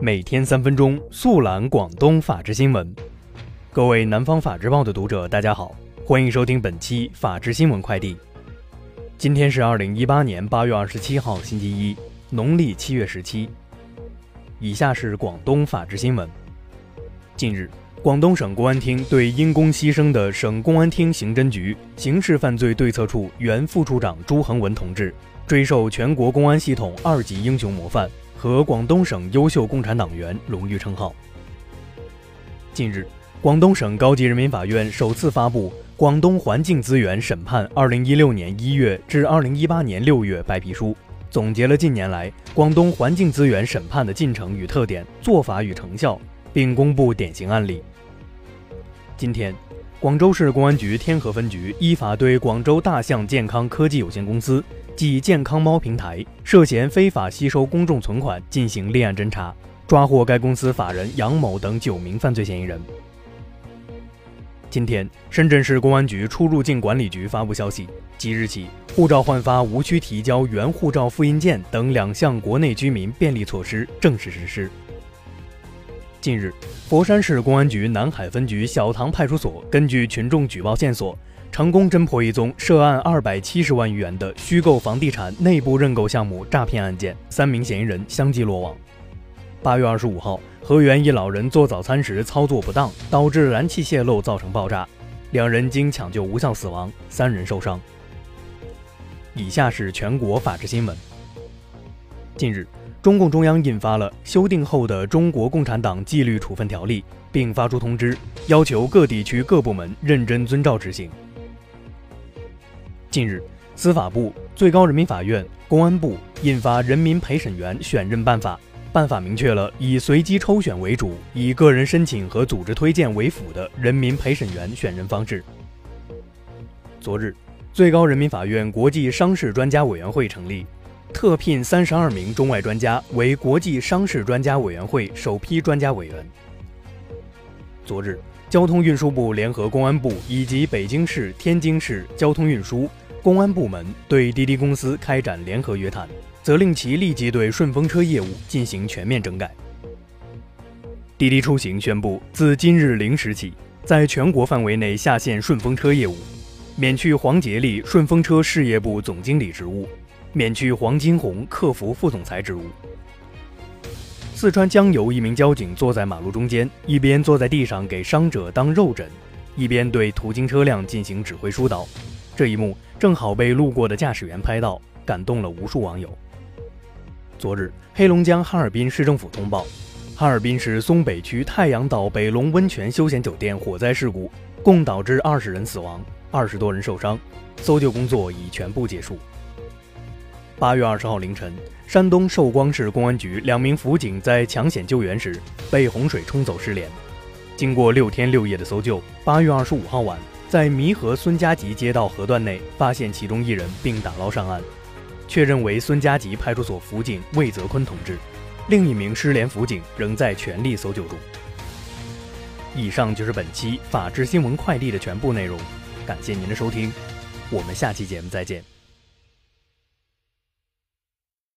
每天三分钟速览广东法治新闻。各位南方法制报的读者，大家好，欢迎收听本期法治新闻快递。今天是二零一八年八月二十七号，星期一，农历七月十七。以下是广东法治新闻。近日，广东省公安厅对因公牺牲的省公安厅刑侦局刑事犯罪对策处原副处长朱恒文同志，追授全国公安系统二级英雄模范。和广东省优秀共产党员荣誉称号。近日，广东省高级人民法院首次发布《广东环境资源审判二零一六年一月至二零一八年六月白皮书》，总结了近年来广东环境资源审判的进程与特点、做法与成效，并公布典型案例。今天。广州市公安局天河分局依法对广州大象健康科技有限公司及健康猫平台涉嫌非法吸收公众存款进行立案侦查，抓获该公司法人杨某等九名犯罪嫌疑人。今天，深圳市公安局出入境管理局发布消息，即日起，护照换发无需提交原护照复印件等两项国内居民便利措施正式实施。近日，佛山市公安局南海分局小塘派出所根据群众举报线索，成功侦破一宗涉案二百七十万余元的虚构房地产内部认购项目诈骗案件，三名嫌疑人相继落网。八月二十五号，河源一老人做早餐时操作不当，导致燃气泄漏，造成爆炸，两人经抢救无效死亡，三人受伤。以下是全国法制新闻。近日。中共中央印发了修订后的《中国共产党纪律处分条例》，并发出通知，要求各地区各部门认真遵照执行。近日，司法部、最高人民法院、公安部印发《人民陪审员选任办法》，办法明确了以随机抽选为主、以个人申请和组织推荐为辅的人民陪审员选任方式。昨日，最高人民法院国际商事专家委员会成立。特聘三十二名中外专家为国际商事专家委员会首批专家委员。昨日，交通运输部联合公安部以及北京市、天津市交通运输、公安部门对滴滴公司开展联合约谈，责令其立即对顺风车业务进行全面整改。滴滴出行宣布，自今日零时起，在全国范围内下线顺风车业务，免去黄杰利顺风车事业部总经理职务。免去黄金红客服副总裁职务。四川江油一名交警坐在马路中间，一边坐在地上给伤者当肉枕，一边对途经车辆进行指挥疏导。这一幕正好被路过的驾驶员拍到，感动了无数网友。昨日，黑龙江哈尔滨市政府通报，哈尔滨市松北区太阳岛北龙温泉休闲酒店火灾事故，共导致二十人死亡，二十多人受伤，搜救工作已全部结束。八月二十号凌晨，山东寿光市公安局两名辅警在抢险救援时被洪水冲走失联。经过六天六夜的搜救，八月二十五号晚，在弥河孙家集街道河段内发现其中一人，并打捞上岸，确认为孙家集派出所辅警魏泽坤同志。另一名失联辅警仍在全力搜救中。以上就是本期法治新闻快递的全部内容，感谢您的收听，我们下期节目再见。